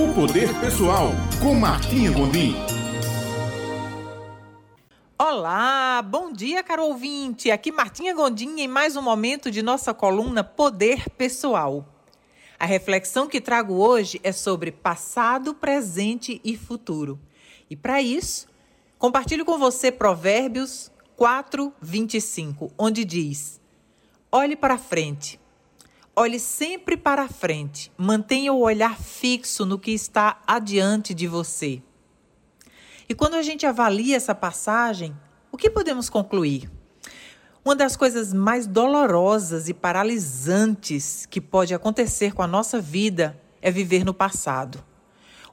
O Poder Pessoal, com Martinha Gondim. Olá, bom dia, caro ouvinte. Aqui Martinha Gondim em mais um momento de nossa coluna Poder Pessoal. A reflexão que trago hoje é sobre passado, presente e futuro. E para isso, compartilho com você Provérbios 4, 25, onde diz: Olhe para frente, olhe sempre para frente, mantenha o olhar fixo no que está adiante de você. E quando a gente avalia essa passagem, o que podemos concluir? Uma das coisas mais dolorosas e paralisantes que pode acontecer com a nossa vida é viver no passado.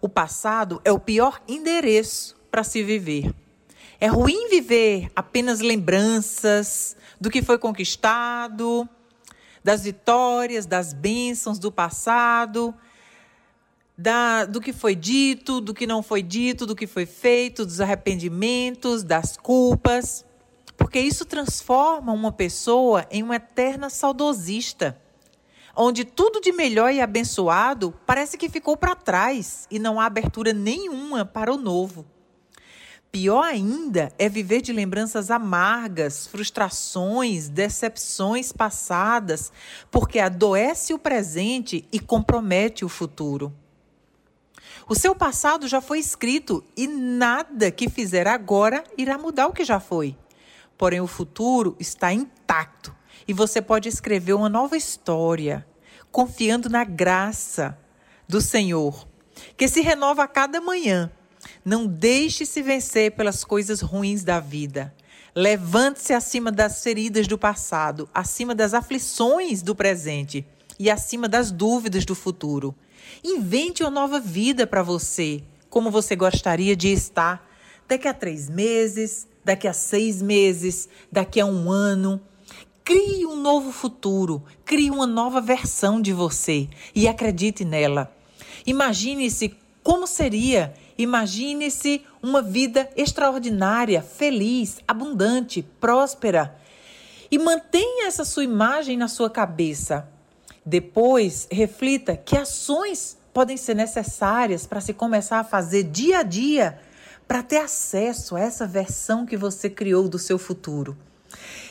O passado é o pior endereço para se viver. É ruim viver apenas lembranças do que foi conquistado, das vitórias, das bênçãos do passado, da, do que foi dito, do que não foi dito, do que foi feito, dos arrependimentos, das culpas porque isso transforma uma pessoa em uma eterna saudosista, onde tudo de melhor e abençoado parece que ficou para trás e não há abertura nenhuma para o novo. Pior ainda é viver de lembranças amargas, frustrações, decepções passadas, porque adoece o presente e compromete o futuro. O seu passado já foi escrito e nada que fizer agora irá mudar o que já foi porém o futuro está intacto e você pode escrever uma nova história, confiando na graça do Senhor, que se renova a cada manhã. Não deixe se vencer pelas coisas ruins da vida. Levante-se acima das feridas do passado, acima das aflições do presente e acima das dúvidas do futuro. Invente uma nova vida para você, como você gostaria de estar daqui a três meses, daqui a seis meses, daqui a um ano. Crie um novo futuro, crie uma nova versão de você e acredite nela. Imagine-se como seria, imagine-se uma vida extraordinária, feliz, abundante, próspera. E mantenha essa sua imagem na sua cabeça. Depois, reflita que ações podem ser necessárias para se começar a fazer dia a dia para ter acesso a essa versão que você criou do seu futuro.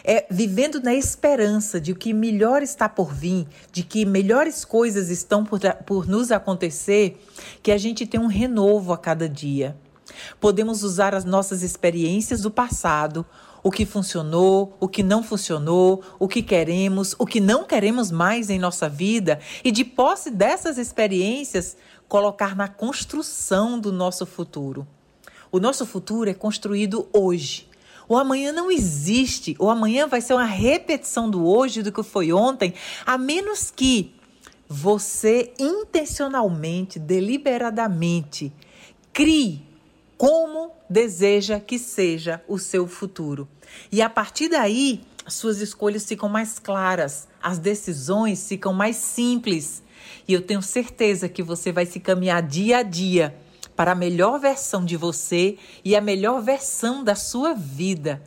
É vivendo na esperança de que melhor está por vir, de que melhores coisas estão por, por nos acontecer, que a gente tem um renovo a cada dia. Podemos usar as nossas experiências do passado, o que funcionou, o que não funcionou, o que queremos, o que não queremos mais em nossa vida e, de posse dessas experiências, colocar na construção do nosso futuro. O nosso futuro é construído hoje. O amanhã não existe. O amanhã vai ser uma repetição do hoje, do que foi ontem, a menos que você intencionalmente, deliberadamente, crie como deseja que seja o seu futuro. E a partir daí, suas escolhas ficam mais claras, as decisões ficam mais simples. E eu tenho certeza que você vai se caminhar dia a dia para a melhor versão de você e a melhor versão da sua vida,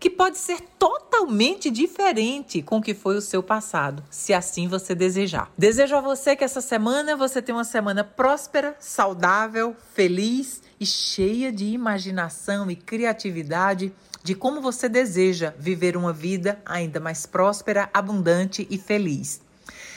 que pode ser totalmente diferente com o que foi o seu passado, se assim você desejar. Desejo a você que essa semana você tenha uma semana próspera, saudável, feliz e cheia de imaginação e criatividade de como você deseja viver uma vida ainda mais próspera, abundante e feliz.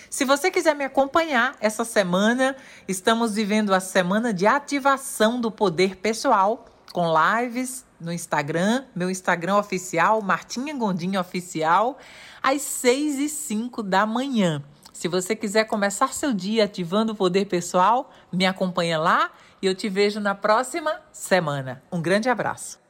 Se você quiser me acompanhar essa semana, estamos vivendo a semana de ativação do poder pessoal com lives no Instagram, meu Instagram oficial, Martinha Gondinha Oficial, às 6 e 5 da manhã. Se você quiser começar seu dia ativando o poder pessoal, me acompanha lá e eu te vejo na próxima semana. Um grande abraço.